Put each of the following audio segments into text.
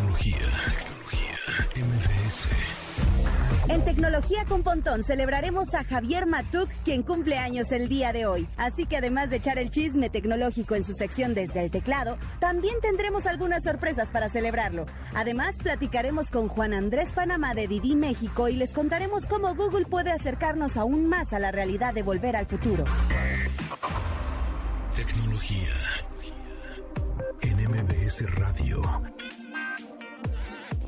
Tecnología, tecnología, MBS. En Tecnología con Pontón celebraremos a Javier Matuk, quien cumple años el día de hoy. Así que además de echar el chisme tecnológico en su sección desde el teclado, también tendremos algunas sorpresas para celebrarlo. Además, platicaremos con Juan Andrés Panamá de Didi México y les contaremos cómo Google puede acercarnos aún más a la realidad de volver al futuro. Tecnología. En MBS Radio.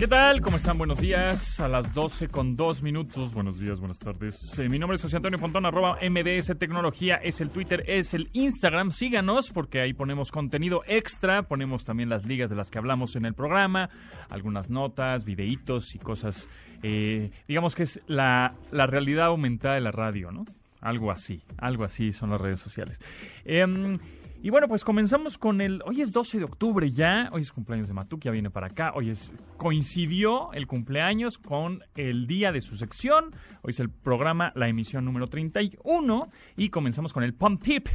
¿Qué tal? ¿Cómo están? Buenos días. A las 12 con 2 minutos. Buenos días, buenas tardes. Eh, mi nombre es José Antonio Pontón, arroba MBS Tecnología. Es el Twitter, es el Instagram. Síganos porque ahí ponemos contenido extra. Ponemos también las ligas de las que hablamos en el programa. Algunas notas, videitos y cosas. eh, digamos que es la, la realidad aumentada de la radio, ¿no? Algo así. Algo así son las redes sociales. Em, y bueno, pues comenzamos con el. Hoy es 12 de octubre ya. Hoy es cumpleaños de Matuk, ya viene para acá. Hoy es. Coincidió el cumpleaños con el día de su sección. Hoy es el programa, la emisión número 31. Y comenzamos con el. Pump Tip.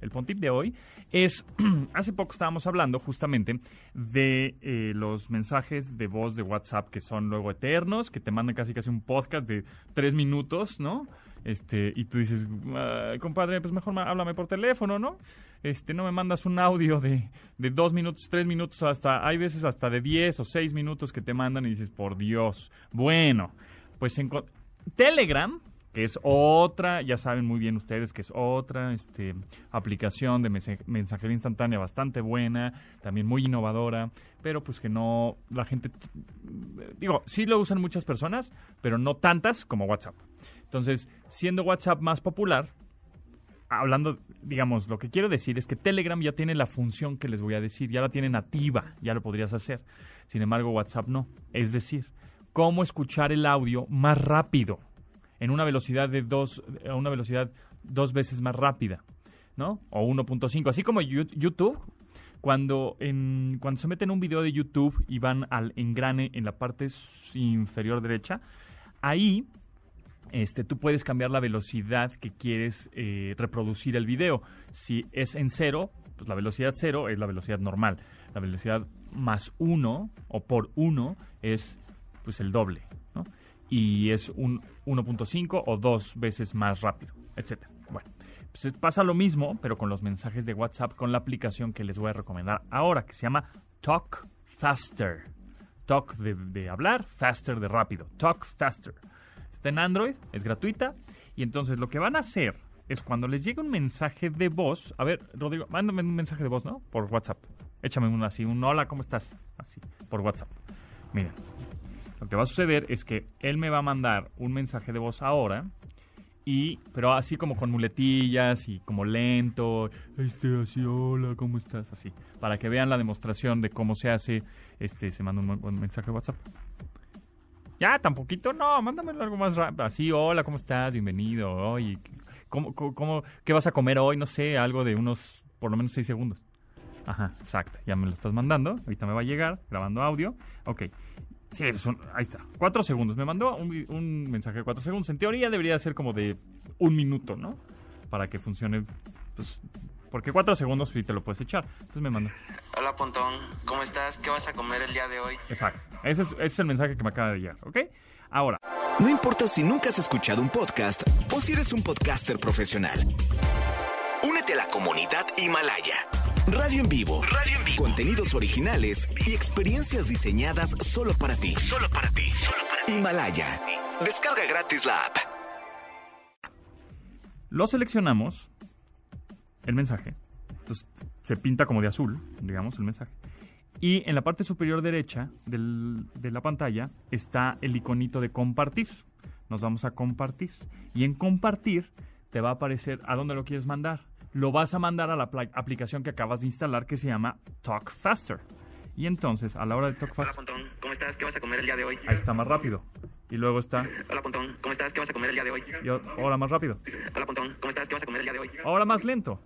El Pump Tip de hoy es. hace poco estábamos hablando justamente de eh, los mensajes de voz de WhatsApp que son luego eternos, que te mandan casi casi un podcast de tres minutos, ¿no? Este, y tú dices, "Ay, compadre, pues mejor háblame por teléfono, ¿no? Este, no me mandas un audio de, de dos minutos, tres minutos, hasta, hay veces hasta de diez o seis minutos que te mandan y dices, por Dios. Bueno, pues en Telegram, que es otra, ya saben muy bien ustedes que es otra este, aplicación de mensa- mensajería instantánea bastante buena, también muy innovadora, pero pues que no, la gente, digo, sí lo usan muchas personas, pero no tantas como WhatsApp. Entonces, siendo WhatsApp más popular, hablando, digamos, lo que quiero decir es que Telegram ya tiene la función que les voy a decir, ya la tiene nativa, ya lo podrías hacer. Sin embargo, WhatsApp no. Es decir, cómo escuchar el audio más rápido, en una velocidad de dos, a una velocidad dos veces más rápida, ¿no? O 1.5. Así como YouTube, cuando, en, cuando se meten un video de YouTube y van al engrane en la parte inferior derecha, ahí este, tú puedes cambiar la velocidad que quieres eh, reproducir el video. Si es en cero, pues la velocidad cero es la velocidad normal. La velocidad más uno o por uno es pues el doble, ¿no? Y es un 1.5 o dos veces más rápido, etcétera. Bueno, pues pasa lo mismo, pero con los mensajes de WhatsApp con la aplicación que les voy a recomendar ahora, que se llama Talk Faster. Talk de hablar, faster de rápido. Talk Faster. Está en Android, es gratuita. Y entonces lo que van a hacer es cuando les llegue un mensaje de voz. A ver, Rodrigo, mándame un mensaje de voz, ¿no? Por WhatsApp. Échame uno así, un hola, ¿cómo estás? Así, por WhatsApp. Miren, lo que va a suceder es que él me va a mandar un mensaje de voz ahora. Y, pero así como con muletillas y como lento, este, así, hola, ¿cómo estás? Así, para que vean la demostración de cómo se hace, este, se manda un, un mensaje de WhatsApp. Ya, tan poquito, no, mándame algo más rápido. Así, hola, ¿cómo estás? Bienvenido. Oye, ¿cómo, cómo, qué vas a comer hoy? No sé, algo de unos, por lo menos seis segundos. Ajá, exacto. Ya me lo estás mandando. Ahorita me va a llegar, grabando audio. Ok. Sí, son- ahí está. Cuatro segundos. Me mandó un, un mensaje de cuatro segundos. En teoría debería ser como de un minuto, ¿no? Para que funcione, pues, porque cuatro segundos sí te lo puedes echar. Entonces me mandó. Hola Pontón, ¿cómo estás? ¿Qué vas a comer el día de hoy? Exacto. Ese es, ese es el mensaje que me acaba de llegar, ¿ok? Ahora, No importa si nunca has escuchado un podcast o si eres un podcaster profesional. Únete a la comunidad Himalaya. Radio en vivo. Radio en vivo. Contenidos originales y experiencias diseñadas solo para ti. Solo para ti. Himalaya. Descarga gratis la app. lo seleccionamos, el mensaje. Entonces se pinta como de azul, digamos, el mensaje. Y en la parte superior derecha del- de la pantalla está el iconito de compartir. Nos vamos a compartir. Y en compartir te va a aparecer a dónde lo quieres mandar. Lo vas a mandar a la aplicación que acabas de instalar que se llama Talk Faster. Y entonces, a la hora de Talk Hola Faster... Pontón, ¿cómo ¿cómo estás? ¿Qué vas a comer el día de hoy? Ahí está más rápido. Y luego está. Hola, Pontón, ¿cómo estás? ¿Qué vas a comer el día de hoy? Y ahora más rápido. Hola, Pontón, ¿cómo estás? ¿Qué vas a comer el día de hoy? Ahora más lento.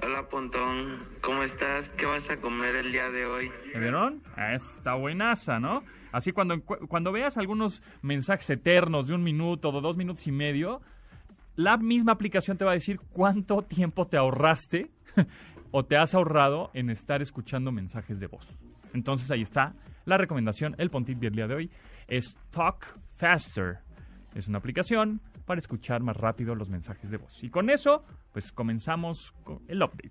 Hola, Pontón, ¿cómo estás? ¿Qué vas a comer el día de hoy? ¿Me vieron? Está buenaza, ¿no? Así cuando, cuando veas algunos mensajes eternos de un minuto o de dos minutos y medio, la misma aplicación te va a decir cuánto tiempo te ahorraste o te has ahorrado en estar escuchando mensajes de voz. Entonces ahí está la recomendación, el Pontit del día de hoy es Talk Faster. Es una aplicación para escuchar más rápido los mensajes de voz. Y con eso, pues comenzamos con el update.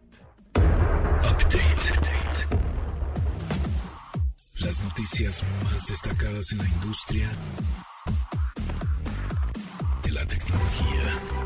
Update. Las noticias más destacadas en la industria de la tecnología.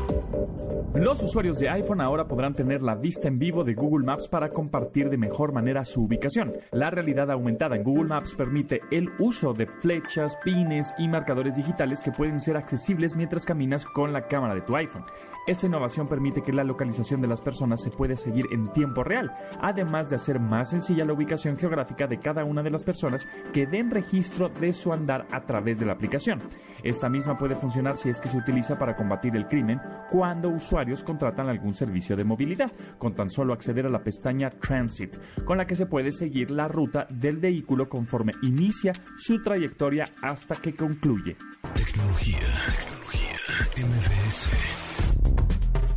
Los usuarios de iPhone ahora podrán tener la vista en vivo de Google Maps para compartir de mejor manera su ubicación. La realidad aumentada en Google Maps permite el uso de flechas, pines y marcadores digitales que pueden ser accesibles mientras caminas con la cámara de tu iPhone. Esta innovación permite que la localización de las personas se pueda seguir en tiempo real, además de hacer más sencilla la ubicación geográfica de cada una de las personas que den registro de su andar a través de la aplicación. Esta misma puede funcionar si es que se utiliza para combatir el crimen cuando usuarios contratan algún servicio de movilidad, con tan solo acceder a la pestaña Transit, con la que se puede seguir la ruta del vehículo conforme inicia su trayectoria hasta que concluye.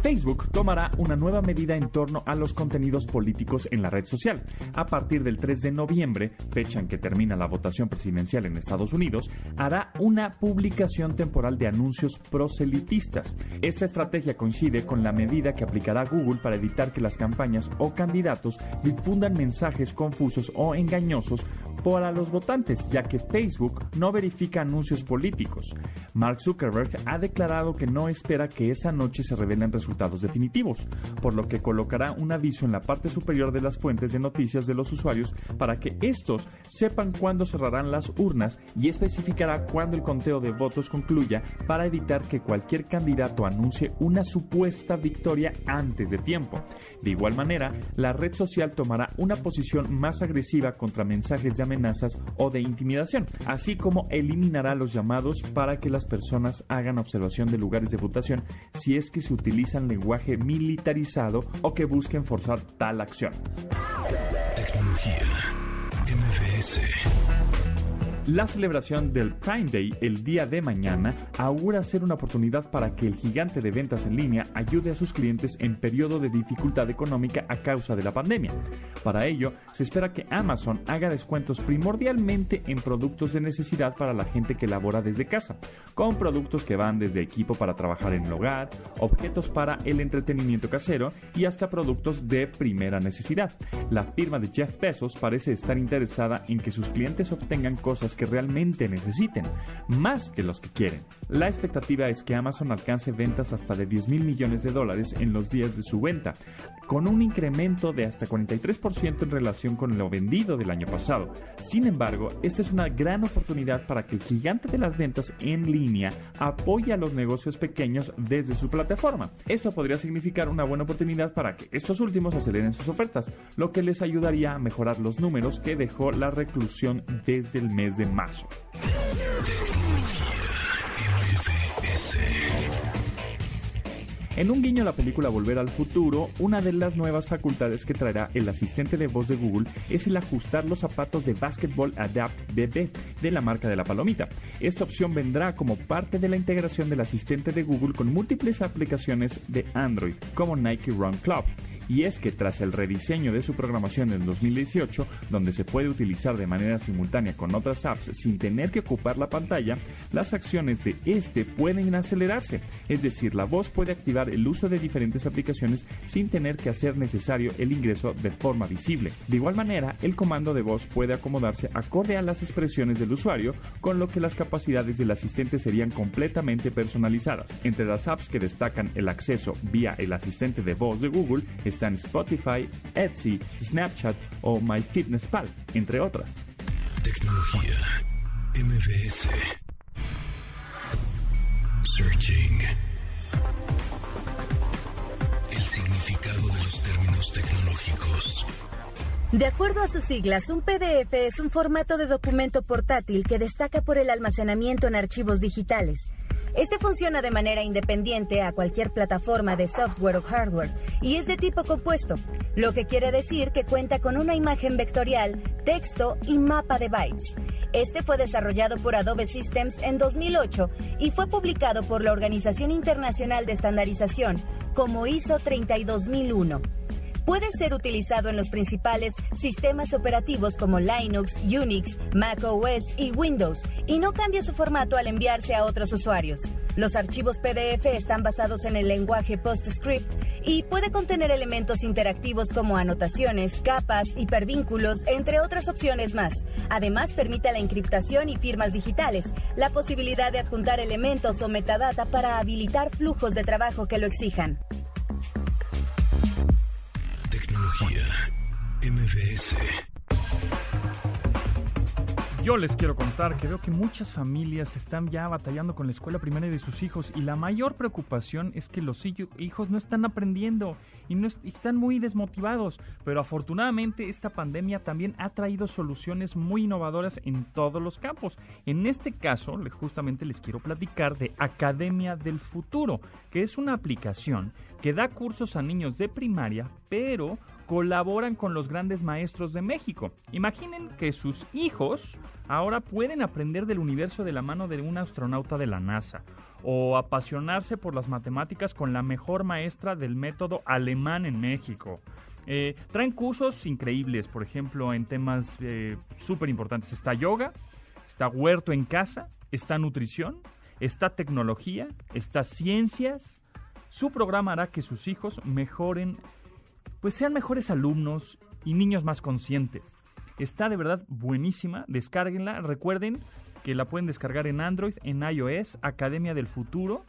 Facebook tomará una nueva medida en torno a los contenidos políticos en la red social. A partir del 3 de noviembre, fecha en que termina la votación presidencial en Estados Unidos, hará una publicación temporal de anuncios proselitistas. Esta estrategia coincide con la medida que aplicará Google para evitar que las campañas o candidatos difundan mensajes confusos o engañosos para los votantes, ya que Facebook no verifica anuncios políticos. Mark Zuckerberg ha declarado que no espera que esa noche se revelen resultados definitivos, por lo que colocará un aviso en la parte superior de las fuentes de noticias de los usuarios para que estos sepan cuándo cerrarán las urnas y especificará cuándo el conteo de votos concluya para evitar que cualquier candidato anuncie una supuesta victoria antes de tiempo. De igual manera, la red social tomará una posición más agresiva contra mensajes de amenazas o de intimidación, así como eliminará los llamados para que las personas hagan observación de lugares de votación si es que se utilizan lenguaje militarizado o que busquen forzar tal acción. La celebración del Prime Day el día de mañana augura ser una oportunidad para que el gigante de ventas en línea ayude a sus clientes en periodo de dificultad económica a causa de la pandemia. Para ello, se espera que Amazon haga descuentos primordialmente en productos de necesidad para la gente que labora desde casa, con productos que van desde equipo para trabajar en el hogar, objetos para el entretenimiento casero y hasta productos de primera necesidad. La firma de Jeff Bezos parece estar interesada en que sus clientes obtengan cosas que realmente necesiten, más que los que quieren. La expectativa es que Amazon alcance ventas hasta de 10 mil millones de dólares en los días de su venta, con un incremento de hasta 43% en relación con lo vendido del año pasado. Sin embargo, esta es una gran oportunidad para que el gigante de las ventas en línea apoye a los negocios pequeños desde su plataforma. Esto podría significar una buena oportunidad para que estos últimos aceleren sus ofertas, lo que les ayudaría a mejorar los números que dejó la reclusión desde el mes de En un guiño a la película Volver al Futuro, una de las nuevas facultades que traerá el asistente de voz de Google es el ajustar los zapatos de Basketball Adapt BB de la marca de la palomita. Esta opción vendrá como parte de la integración del asistente de Google con múltiples aplicaciones de Android, como Nike Run Club. Y es que tras el rediseño de su programación en 2018, donde se puede utilizar de manera simultánea con otras apps sin tener que ocupar la pantalla, las acciones de este pueden acelerarse. Es decir, la voz puede activar el uso de diferentes aplicaciones sin tener que hacer necesario el ingreso de forma visible. De igual manera, el comando de voz puede acomodarse acorde a las expresiones del usuario, con lo que las capacidades del asistente serían completamente personalizadas. Entre las apps que destacan el acceso vía el asistente de voz de Google están Spotify, Etsy, Snapchat o MyFitnessPal, entre otras. Tecnología. MBS. Searching. El significado de los términos tecnológicos. De acuerdo a sus siglas, un PDF es un formato de documento portátil que destaca por el almacenamiento en archivos digitales. Este funciona de manera independiente a cualquier plataforma de software o hardware y es de tipo compuesto, lo que quiere decir que cuenta con una imagen vectorial, texto y mapa de bytes. Este fue desarrollado por Adobe Systems en 2008 y fue publicado por la Organización Internacional de Estandarización como ISO 32001. Puede ser utilizado en los principales sistemas operativos como Linux, Unix, Mac OS y Windows y no cambia su formato al enviarse a otros usuarios. Los archivos PDF están basados en el lenguaje PostScript y puede contener elementos interactivos como anotaciones, capas, hipervínculos, entre otras opciones más. Además, permite la encriptación y firmas digitales, la posibilidad de adjuntar elementos o metadata para habilitar flujos de trabajo que lo exijan. Tecnología. Yo les quiero contar que veo que muchas familias están ya batallando con la escuela primaria de sus hijos y la mayor preocupación es que los hijos no están aprendiendo y, están muy desmotivados. Pero afortunadamente esta pandemia también ha traído soluciones muy innovadoras en todos los campos. En este caso, justamente les quiero platicar de Academia del Futuro, que es una aplicación que da cursos a niños de primaria, pero colaboran con los grandes maestros de México. Imaginen que sus hijos ahora pueden aprender del universo de la mano de un astronauta de la NASA o apasionarse por las matemáticas con la mejor maestra del método alemán en México. Eh, traen cursos increíbles, por ejemplo, en temas eh, súper importantes. Está yoga, está huerto en casa, está nutrición, está tecnología, está ciencias. Su programa hará que sus hijos mejoren pues sean mejores alumnos y niños más conscientes. Está de verdad buenísima, descárguenla. Recuerden que la pueden descargar en Android, en iOS, Academia del Futuro,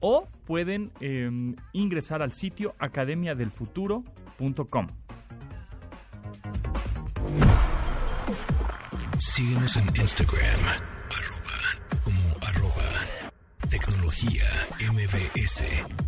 o pueden em, ingresar al sitio academiadelfuturo.com. Síguenos en Instagram, arroba, como arroba, tecnología MBS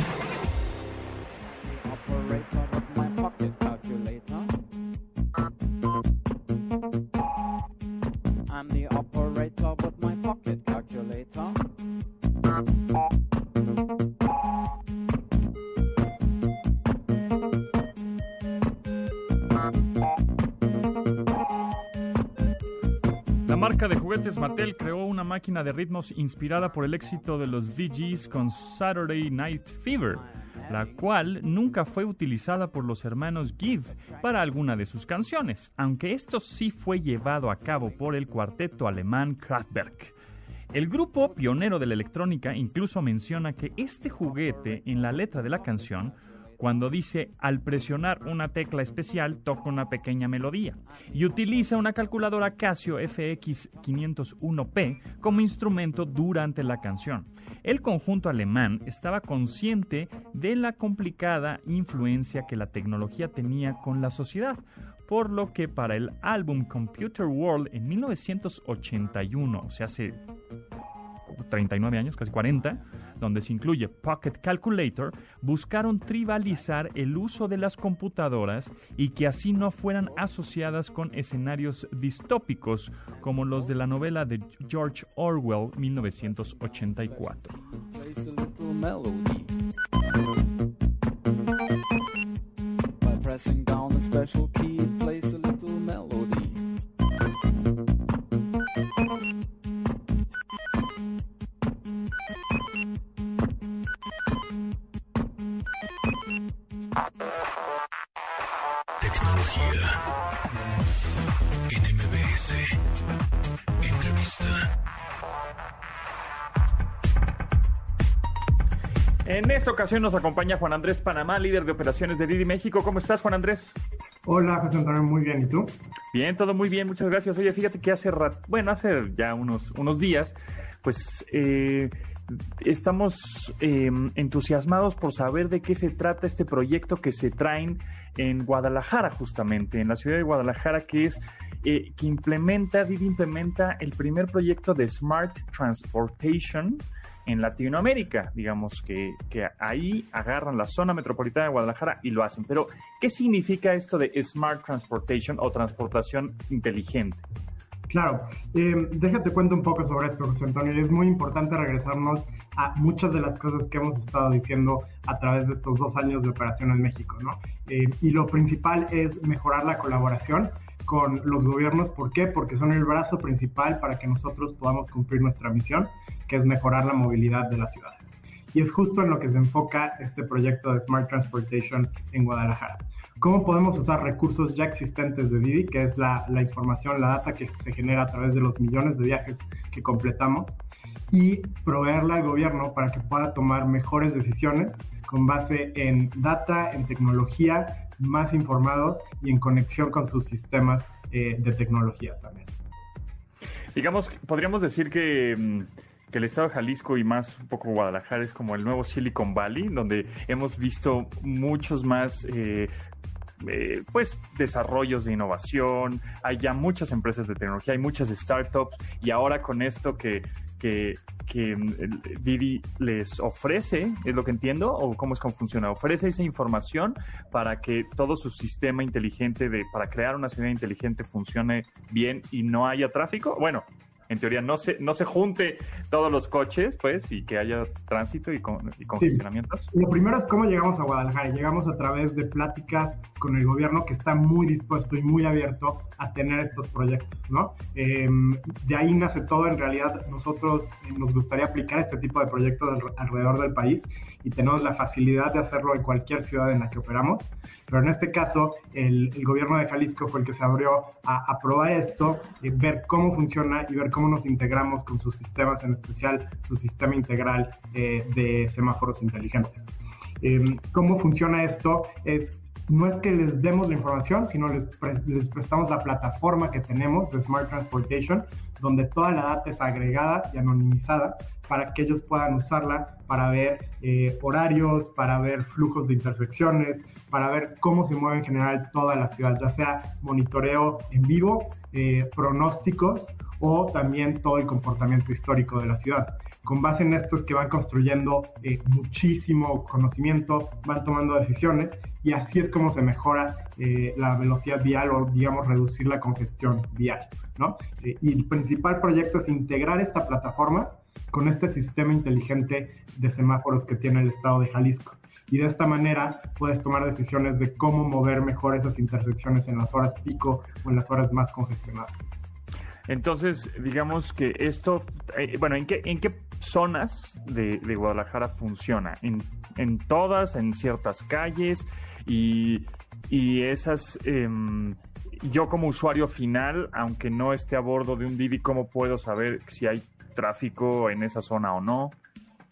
Juguetes Mattel creó una máquina de ritmos inspirada por el éxito de los VGs con Saturday Night Fever, la cual nunca fue utilizada por los hermanos Give para alguna de sus canciones, aunque esto sí fue llevado a cabo por el cuarteto alemán Kraftwerk. El grupo pionero de la electrónica incluso menciona que este juguete en la letra de la canción cuando dice al presionar una tecla especial toca una pequeña melodía y utiliza una calculadora Casio FX501P como instrumento durante la canción. El conjunto alemán estaba consciente de la complicada influencia que la tecnología tenía con la sociedad, por lo que para el álbum Computer World en 1981, o sea, hace 39 años, casi 40, donde se incluye Pocket Calculator, buscaron tribalizar el uso de las computadoras y que así no fueran asociadas con escenarios distópicos como los de la novela de George Orwell 1984. En esta ocasión nos acompaña Juan Andrés Panamá, líder de operaciones de Didi México. ¿Cómo estás, Juan Andrés? Hola, José Antonio, muy bien. ¿Y tú? Bien, todo muy bien, muchas gracias. Oye, fíjate que hace bueno, hace ya unos, unos días, pues eh, estamos em, entusiasmados por saber de qué se trata este proyecto que se traen en Guadalajara, justamente, en la ciudad de Guadalajara, que es eh, que implementa, Didi implementa el primer proyecto de Smart Transportation en Latinoamérica. Digamos que, que ahí agarran la zona metropolitana de Guadalajara y lo hacen. Pero, ¿qué significa esto de Smart Transportation o transportación inteligente? Claro, eh, déjate cuento un poco sobre esto, José Antonio. Es muy importante regresarnos a muchas de las cosas que hemos estado diciendo a través de estos dos años de operación en México, ¿no? Eh, y lo principal es mejorar la colaboración con los gobiernos. ¿Por qué? Porque son el brazo principal para que nosotros podamos cumplir nuestra misión, que es mejorar la movilidad de las ciudades. Y es justo en lo que se enfoca este proyecto de Smart Transportation en Guadalajara. ¿Cómo podemos usar recursos ya existentes de Didi, que es la, información, la data que se genera a través de los millones de viajes que completamos, y proveerla al gobierno para que pueda tomar mejores decisiones con base en data, en tecnología, más informados y en conexión con sus sistemas eh, de tecnología también. Digamos, podríamos decir que, mm, que, el estado de Jalisco y más un poco Guadalajara es como el nuevo Silicon Valley, donde hemos visto muchos más eh, eh, pues desarrollos de innovación, hay ya muchas empresas de tecnología, hay muchas startups y ahora con esto que, que, que mm, Didi les ofrece, es lo que entiendo, o cómo es cómo funciona, ofrece esa información para que todo su sistema inteligente de, para crear una ciudad inteligente funcione bien y no haya tráfico. Bueno, en teoría no se, no se junte todos los coches, pues, y que haya tránsito y, con, y congestionamientos? Lo primero es cómo llegamos a Guadalajara. Llegamos a través de pláticas con el gobierno que está muy dispuesto y muy abierto a tener estos proyectos, ¿no? Eh, de ahí nace todo. En realidad, nosotros nos gustaría aplicar este tipo de proyectos alrededor del país y tenemos la facilidad de hacerlo en cualquier ciudad en la que operamos. Pero en este caso, el, el gobierno de Jalisco fue el que se abrió a, a probar esto, eh, ver cómo funciona y ver cómo nos integramos con sus sistemas, en especial su sistema integral eh, de semáforos inteligentes. Eh, ¿Cómo funciona esto? Es no es que les demos la información, sino les, pre les, prestamos la plataforma que tenemos de Smart Transportation, donde toda la data es agregada y anonimizada para que ellos puedan usarla para ver eh, horarios, para ver flujos de intersecciones, para ver cómo se mueve en general toda la ciudad, ya sea monitoreo en vivo, eh, pronósticos o también todo el comportamiento histórico de la ciudad. Con base en esto es que van construyendo eh, muchísimo conocimiento, van tomando decisiones y así es como se mejora eh, la velocidad vial o, digamos, reducir la congestión vial. ¿no? Eh, y el principal proyecto es integrar esta plataforma con este sistema inteligente de semáforos que tiene el estado de Jalisco. Y de esta manera puedes tomar decisiones de cómo mover mejor esas intersecciones en las horas pico o en las horas más congestionadas. Entonces, digamos que esto, eh, bueno, ¿en qué, ¿en qué zonas de, de Guadalajara funciona? ¿En, ¿En, todas, en ciertas calles? Y, y esas, eh, yo como usuario final, aunque no esté a bordo de un Didi, ¿cómo puedo saber si hay tráfico en esa zona o no?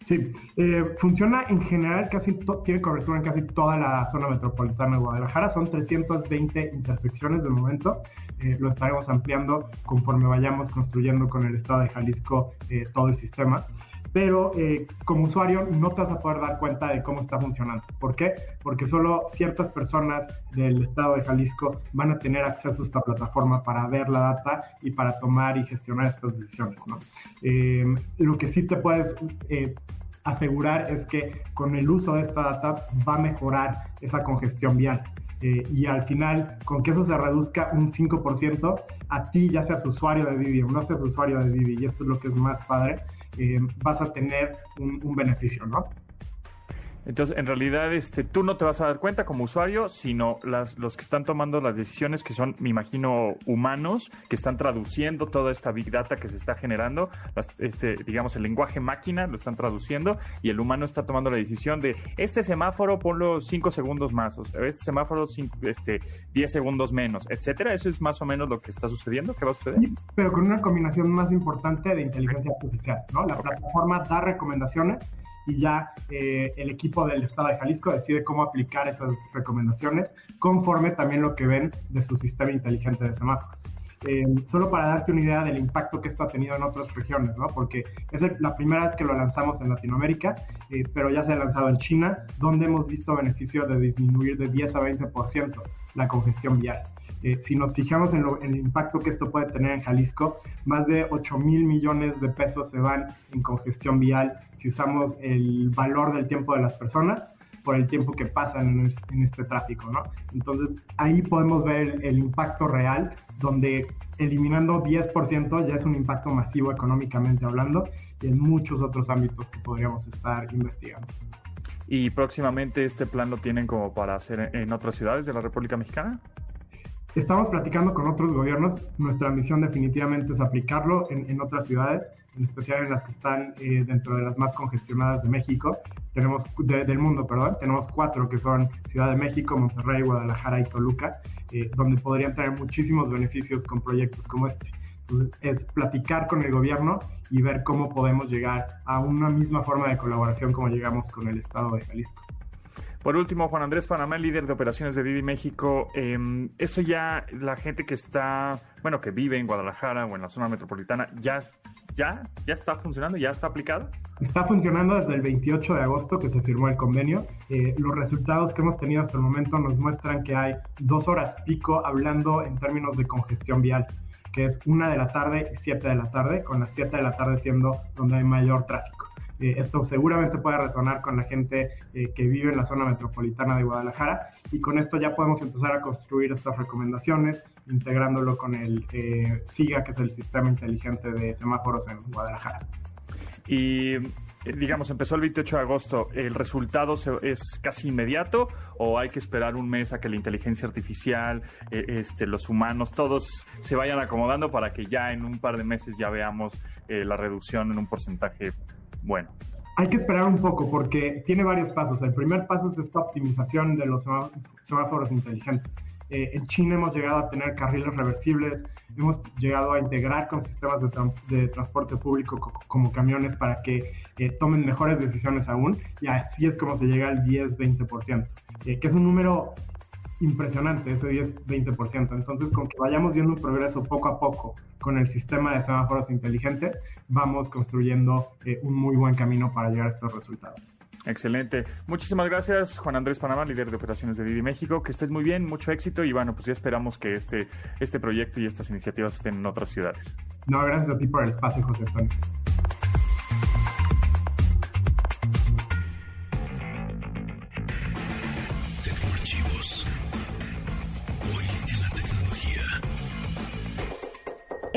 Sí, eh, funciona en general, casi tiene cobertura en casi toda la zona metropolitana de Guadalajara. Son 320 intersecciones de momento. Eh, lo estaremos ampliando conforme vayamos construyendo con el estado de Jalisco eh, todo el sistema. Pero eh, como usuario no te vas a poder dar cuenta de cómo está funcionando. ¿Por qué? Porque solo ciertas personas del estado de Jalisco van a tener acceso a esta plataforma para ver la data y para tomar y gestionar estas decisiones. ¿no? lo que sí te puedes asegurar es que con el uso de esta data va a mejorar esa congestión vial. Eh, y al final, con que eso se reduzca un 5%, a ti, ya seas usuario de Didi o no seas usuario de Didi, y esto es lo que es más padre, eh, vas a tener un, un beneficio, ¿no? Entonces, en realidad, este, tú no te vas a dar cuenta como usuario, sino las, los que están tomando las decisiones, que son, me imagino, humanos, que están traduciendo toda esta big data que se está generando, las, este, digamos, el lenguaje máquina lo están traduciendo, y el humano está tomando la decisión de este semáforo ponlo 5 segundos más, o este semáforo cinco, este, 10 segundos menos, etcétera. Eso es más o menos lo que está sucediendo, ¿qué va a suceder? Sí, pero con una combinación más importante de inteligencia artificial, ¿no? La plataforma da recomendaciones y ya eh, el equipo del Estado de Jalisco decide cómo aplicar esas recomendaciones conforme también lo que ven de su sistema inteligente de semáforos. Eh, solo para darte una idea del impacto que esto ha tenido en otras regiones, ¿no? Porque es la primera vez que lo lanzamos en Latinoamérica, eh, pero ya se ha lanzado en China, donde hemos visto beneficio de disminuir de 10 a 20% la congestión vial. Eh, si nos fijamos en, el impacto que esto puede tener en Jalisco, más de 8 mil millones de pesos se van en congestión vial si usamos el valor del tiempo de las personas por el tiempo que pasan en, este tráfico, ¿no? Entonces ahí podemos ver el, impacto real, donde eliminando 10% ya es un impacto masivo económicamente hablando y en muchos otros ámbitos que podríamos estar investigando. ¿Y próximamente este plan lo tienen como para hacer en otras ciudades de la República Mexicana? Estamos platicando con otros gobiernos. Nuestra misión definitivamente es aplicarlo en, otras ciudades, en especial en las que están eh, dentro de las más congestionadas de México. Tenemos del mundo, perdón. Tenemos cuatro que son Ciudad de México, Monterrey, Guadalajara y Toluca, eh, donde podrían tener muchísimos beneficios con proyectos como este. Entonces, es platicar con el gobierno y ver cómo podemos llegar a una misma forma de colaboración como llegamos con el Estado de Jalisco. Por último, Juan Andrés Panamá, líder de operaciones de Didi México. Eh, esto ya, la gente que está, bueno, que vive en Guadalajara o en la zona metropolitana, ya, ya, ya está funcionando, ya está aplicado. Está funcionando desde el 28 de agosto que se firmó el convenio. Eh, los resultados que hemos tenido hasta el momento nos muestran que hay dos horas pico hablando en términos de congestión vial que es una de la tarde y siete de la tarde, con las siete de la tarde siendo donde hay mayor tráfico. Eh, esto seguramente puede resonar con la gente eh, que vive en la zona metropolitana de Guadalajara y con esto ya podemos empezar a construir estas recomendaciones integrándolo con el eh, SIGA, que es el Sistema Inteligente de Semáforos en Guadalajara. Y digamos, empezó el 28 de agosto, ¿el resultado es casi inmediato o hay que esperar un mes a que la inteligencia artificial, este, los humanos, todos se vayan acomodando para que ya en un par de meses ya veamos la reducción en un porcentaje bueno. Hay que esperar un poco porque tiene varios pasos. El primer paso es esta optimización de los semáforos inteligentes. Eh, en China hemos llegado a tener carriles reversibles, hemos llegado a integrar con sistemas de, transporte público como camiones para que eh, tomen mejores decisiones aún y así es como se llega al 10-20%, eh, que es un número impresionante, ese 10-20%. Entonces, con que vayamos viendo un progreso poco a poco con el sistema de semáforos inteligentes, vamos construyendo eh, un muy buen camino para llegar a estos resultados. Excelente. Muchísimas gracias, Juan Andrés Panamá, líder de operaciones de Didi México. Que estés muy bien, mucho éxito y bueno, pues ya esperamos que este, este proyecto y estas iniciativas estén en otras ciudades. No, gracias a ti por el espacio, José Antonio.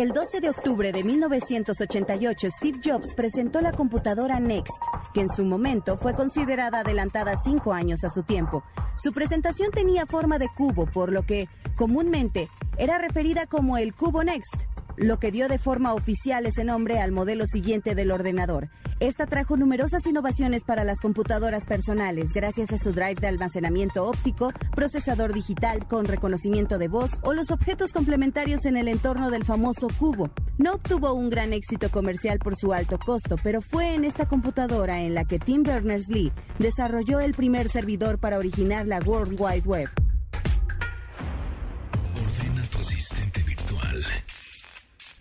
El 12 de octubre de 1988, Steve Jobs presentó la computadora Next, que en su momento fue considerada adelantada cinco años a su tiempo. Su presentación tenía forma de cubo, por lo que comúnmente era referida como el Cubo Next lo que dio de forma oficial ese nombre al modelo siguiente del ordenador. Esta trajo numerosas innovaciones para las computadoras personales gracias a su drive de almacenamiento óptico, procesador digital con reconocimiento de voz o los objetos complementarios en el entorno del famoso cubo. No obtuvo un gran éxito comercial por su alto costo, pero fue en esta computadora en la que Tim Berners-Lee desarrolló el primer servidor para originar la World Wide Web.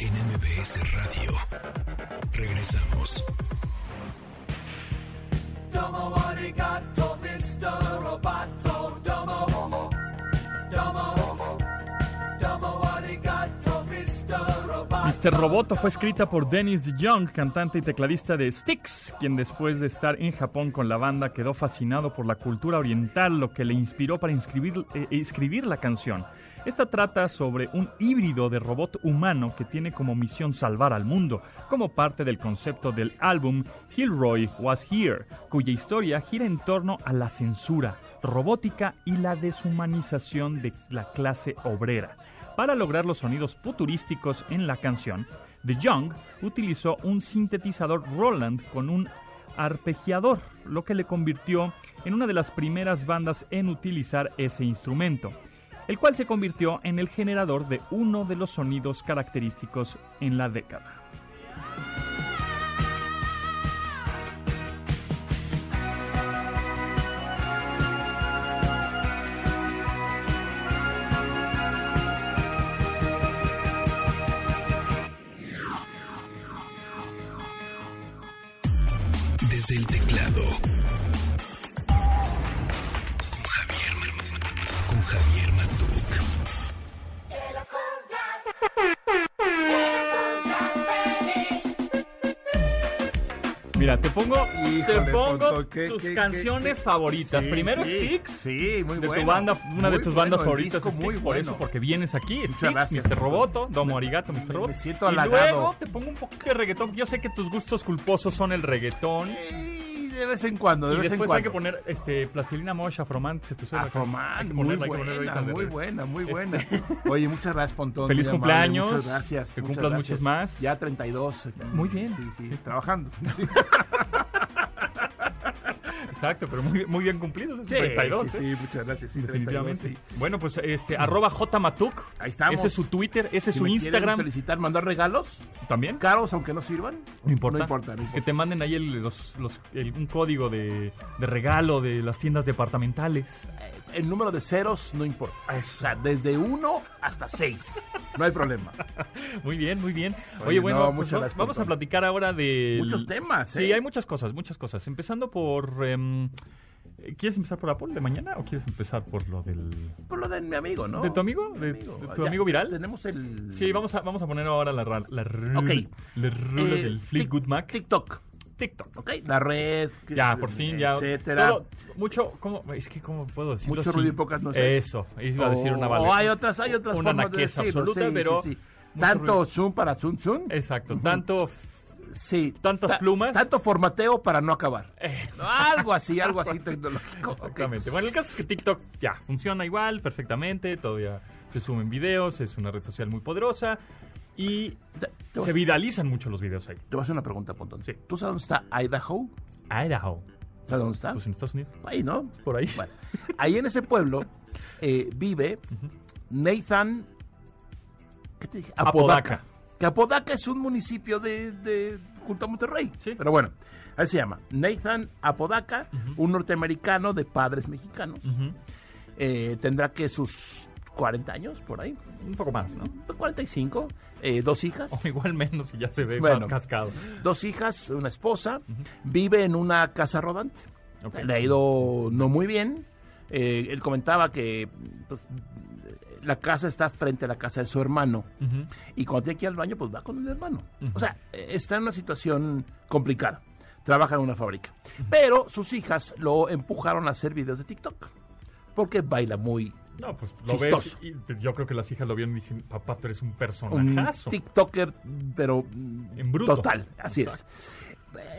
en MBS Radio. Regresamos. Mr. Roboto fue escrita por Dennis Young, cantante y tecladista de Styx, quien después de estar en Japón con la banda quedó fascinado por la cultura oriental, lo que le inspiró para eh, escribir la canción. Esta trata sobre un híbrido de robot humano que tiene como misión salvar al mundo, como parte del concepto del álbum Kilroy Was Here, cuya historia gira en torno a la censura, robótica y la deshumanización de la clase obrera. Para lograr los sonidos futurísticos en la canción, The Young utilizó un sintetizador Roland con un arpegiador, lo que le convirtió en una de las primeras bandas en utilizar ese instrumento, el cual se convirtió en el generador de uno de los sonidos característicos en la década. Desde el teclado. Mira, te pongo, te pongo Ponto, ¿qué- tus qué- canciones qué- favoritas. Sí, Primero sí, Sticks. Sí, muy de bueno. tu banda, una de tus bueno, bandas favoritas, Sticks, muy por bueno. eso, porque vienes aquí, Muchas Sticks, gracias, Mr. Roboto, Domo Arigato, Mr. Me Roboto. siento y halagado. luego te pongo un poquito de reggaetón. Yo sé que tus gustos culposos son el reggaetón. De vez en cuando, de Y vez en cuando. hay que poner este Plastilina Mosh, Afroman, se te sube la canción. Hay Afroman, que muy ponerla, buena, ahorita muy regreso. buena, muy buena. Oye, muchas gracias, Pontón. Feliz amable, cumpleaños, Muchas gracias. que muchas cumplas gracias. muchos más. Ya 32. Muy bien. Sí, sí, trabajando. Sí, Exacto, pero muy, muy bien cumplidos. es 32, sí, ¿eh? sí, muchas gracias. Sí, 32, Definitivamente. sí. Bueno, pues este, arroba jmatuk. Ahí estamos. Ese es su Twitter, ese es Si su me Instagram. felicitar, mandar regalos ¿También? caros, aunque no sirvan. No importa. No importa, no Que te manden ahí el- los, los- el- un código de, de regalo de las tiendas departamentales. Eh, El número de ceros no importa. Eso. O sea, desde uno hasta seis. No hay problema. Muy bien, muy bien. Oye, Oye, bueno, no, pues vamos a platicar ahora de... Muchos temas, Sí, ¿eh? hay muchas cosas, muchas cosas. Empezando por... em, ¿Quieres empezar por Apple de mañana o quieres empezar por lo del... Por lo de mi amigo, ¿no? ¿De tu amigo? Mi ¿De- de tu amigo viral? Tenemos el... Sí, vamos a, vamos a poner ahora la, la, rulas Eh, del Fleetwood Mac. TikTok. TikTok. Ok, la red. Ya, por fin, ya. Etcétera. Todo- mucho, ¿cómo? Es que, ¿cómo puedo decirlo? Mucho ruido y pocas nueces. Eso, iba a decir una O- vale. O hay otras, hay otras Una formas de decirlo. absoluta, sí, pero sí, sí. mucho Tanto ruido. zoom para zoom zoom. Exacto, tanto... Sí. tantas plumas. Tanto formateo para no acabar. eh, Algo así, algo así tecnológico. Exactamente. Bueno, el caso es que TikTok ya funciona igual, perfectamente, todavía se suben videos, es una red social muy poderosa y se a- viralizan mucho los videos ahí. te voy a hacer una pregunta, Pontón. Sí. ¿Tú sabes dónde está Idaho? Idaho, ¿Sabes dónde está? pues en Estados Unidos, Ahí, ¿no? por ahí. Bueno, ahí en ese pueblo eh, vive Nathan. ¿Qué te dije? Apodaca. Que Apodaca es un municipio de, de junto a Monterrey. Sí. Pero bueno, ahí se llama. Nathan Apodaca, un norteamericano de padres mexicanos. Eh, tendrá que sus 40 años por ahí. Un poco más, ¿no? 45. eh, dos hijas. O igual menos y ya se ve Bueno. más cascado. Dos hijas, una esposa. Vive en una casa rodante. Le ha ido no muy bien. Eh, él comentaba que pues, la casa está frente a la casa de su hermano. Y cuando tiene que ir al baño, pues va con el hermano. O sea, está en una situación complicada. Trabaja en una fábrica. Pero sus hijas lo empujaron a hacer videos de TikTok. Porque baila muy... No, pues lo Chistoso. ves y yo creo que las hijas lo vieron y dije, papá, tú eres un Un personajazo. TikToker, pero En bruto. total. Así es.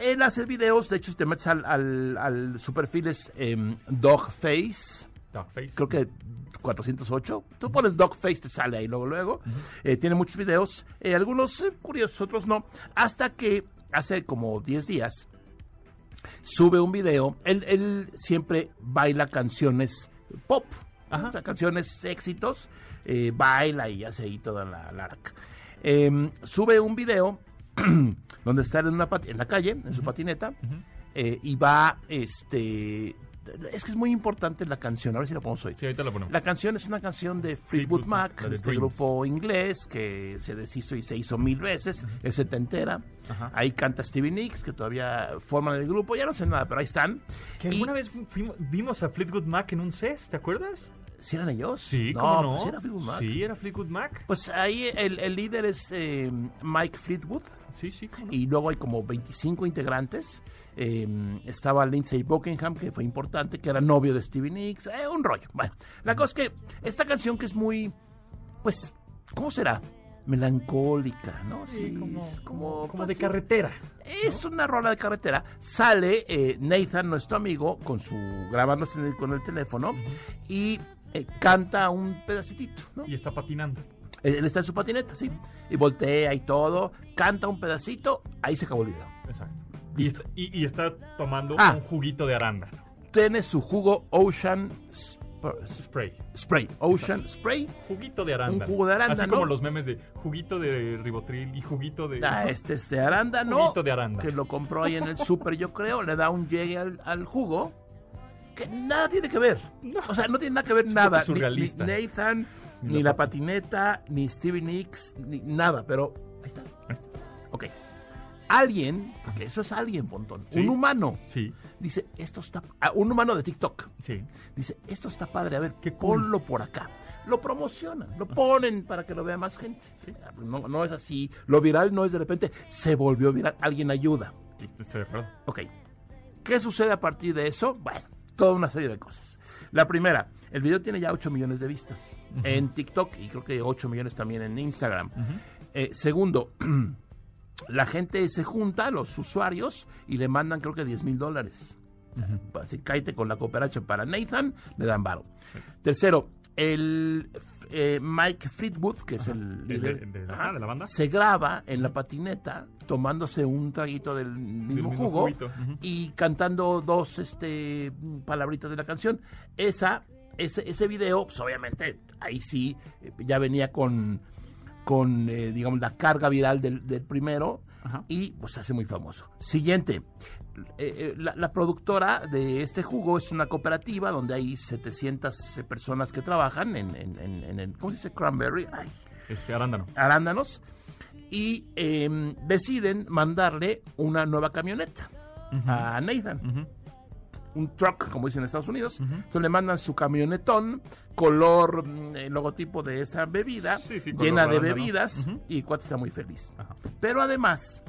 Él hace videos, de hecho, si te metes al, al, al- su perfil es em, Dogface. Dogface. creo que 408. Tú pones Dogface, te sale ahí luego, luego. Eh, tiene muchos videos, eh, algunos eh, curiosos, otros no. Hasta que hace como 10 días sube un video. Él, él siempre baila canciones pop. Ajá. O sea, canciones éxitos. eh, baila y hace ahí toda la, la arca. Em, sube un video donde está en, una en la calle, en su patineta, eh, y va, este... Es que es muy importante la canción, a ver si la podemos oír. Sí, ahorita lo ponemos. La canción es una canción de Fleetwood Mac, la de este Dreams. grupo inglés que se deshizo y se hizo mil veces, es setentera. Ajá. Ahí canta Stevie Nicks, que todavía forman el grupo, ya no sé nada, pero ahí están. Que Y- alguna vez fuimos- vimos a Fleetwood Mac en un CES, ¿te acuerdas? ¿Sí eran ellos? Sí, no, ¿cómo no? pues era Fleetwood Mac. Sí, era Fleetwood Mac. Pues ahí el, el líder es eh, Mike Fleetwood. Sí, sí, ¿cómo no? y luego hay como 25 integrantes. Eh, estaba Lindsay Buckingham, que fue importante, que era novio de Stevie Nicks, eh, un rollo. Bueno, la cosa es que esta canción que es muy, pues, ¿cómo será? Melancólica, ¿no? Sí, como, es como, pues, de sí. carretera. Es una rola de carretera. Sale eh, Nathan, nuestro amigo, con su grabándose el- con el teléfono y eh, canta un pedacitito, ¿no? Y está patinando. Él está en su patineta, sí. Y voltea y todo, canta un pedacito, ahí se acabó el video. Exacto. Y, está- y- y está tomando Ah. un juguito de arándano. Tiene su jugo Ocean Sp- Spray. Spray. Ocean Spray. Juguito de arándano. jugo de arándano. Así como los memes de juguito de ribotril y juguito de... Ah, este es de arándano. Juguito de arándano. Que lo compró ahí en el súper, yo creo. Le da un llegue al, al jugo. Que nada tiene que ver. O sea, no tiene nada que ver nada. Ni, Nathan, Ni ni, la la patineta, ni Stevie Nicks, ni nada. Pero ahí está. Ahí está. Ok. Alguien, porque eso es alguien, Pontón. Sí. Un humano. Sí, Dice, esto está... ah, un humano de TikTok. sí. Dice, esto está padre, a ver, Qué cool. ponlo por acá. Lo promocionan, lo ponen para que lo vea más gente. No, no es así. Lo viral no es de repente, se volvió viral, alguien ayuda. sí, Estoy de acuerdo. Ok. ¿Qué sucede a partir de eso? Bueno, toda una serie de cosas. La primera, el video tiene ya 8 millones de vistas en TikTok y creo que 8 millones también en Instagram. Eh, segundo, la gente se junta, los usuarios, y le mandan creo que 10 mil dólares. Así cáete con la cooperacha para Nathan, le dan varo. Tercero, el eh, Mike Fleetwood, que es el El de- líder de ajá, de la banda. se graba en la patineta tomándose un traguito del mismo, mismo jugo y cantando dos este palabritas de la canción. Esa, ese, ese video, pues obviamente, ahí sí, eh, ya venía con, con eh, digamos, la carga viral del, del primero Ajá. y pues se hace muy famoso. Siguiente. Eh, eh, la, la productora de este jugo es una cooperativa donde hay 700 personas que trabajan en, en, en- en el, ¿cómo se dice? Cranberry. Ay, Este arándano. arándanos y em, deciden mandarle una nueva camioneta a Nathan. Un truck, como dicen en Estados Unidos. Entonces le mandan su camionetón, color, mm, el logotipo de esa bebida, Sí, sí, llena de bebidas, y Cuate está muy feliz. Pero además,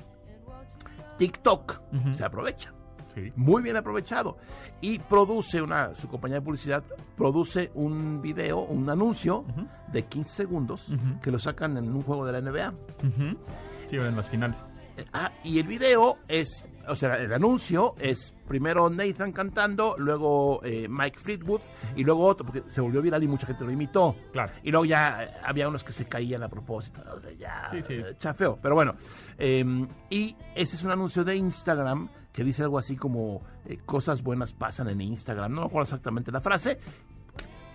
TikTok se aprovecha Sí. muy bien aprovechado y produce una su compañía de publicidad produce un video un anuncio de 15 segundos que lo sacan en un juego de la NBA. Sí, en las finales. Eh, ah, y el video es o sea el anuncio es primero Nathan cantando luego eh, Mike Fleetwood y luego otro porque se volvió viral y mucha gente lo imitó Claro. y luego ya eh, había unos que se caían a propósito o sea, ya Sí, sí. eh, chafeo pero bueno eh, y ese es un anuncio de Instagram que dice algo así como eh, cosas buenas pasan en Instagram no me acuerdo exactamente la frase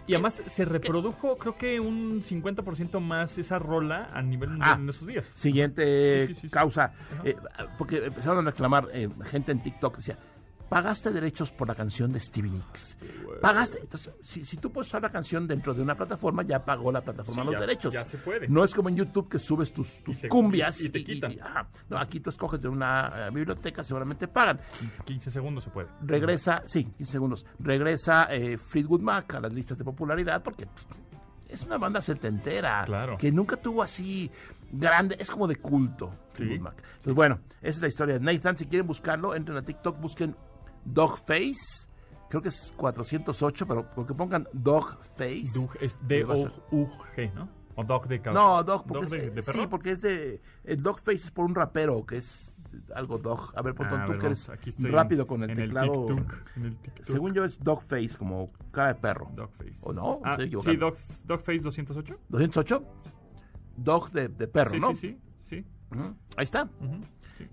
Y además se reprodujo, creo que un 50% más esa rola a nivel mundial Ah. en esos días. siguiente Sí, sí, sí, sí. causa eh, porque empezaron a reclamar eh, gente en TikTok decía pagaste derechos por la canción de Stevie Nicks pagaste entonces si, si tú puedes usar la canción dentro de una plataforma ya pagó la plataforma Sí, los ya- derechos ya se puede. no es como en YouTube que subes tus, tus se- cumbias y- y te quitan. ajá. no aquí tú escoges de una eh, biblioteca seguramente pagan 15 segundos se puede. regresa, sí, 15 segundos, regresa eh, Fleetwood Mac a las listas de popularidad porque pues, es una banda setentera Claro. que nunca tuvo así grande, es como de culto Fleetwood Sí. Mac. Entonces, bueno, esa es la historia de Nathan. Si quieren buscarlo, entren a TikTok, busquen Dogface. Creo que es 408, pero porque pongan Dogface. Dug, es D-O-U-G, ¿no? O Dog de cabra. No, Dog, porque de, es, de perro. sí, porque es de el Dogface es por un rapero que es algo Dog. A ver, por Ah, tú ver, que eres rápido en- con el teclado. En el. Según yo es Dogface, como cara de perro. Dogface. ¿O no? Ah, sí. Dog, Dogface 208. 208. Dog de, de perro, sí, ¿no? sí, sí, sí. Ahí está. Sí.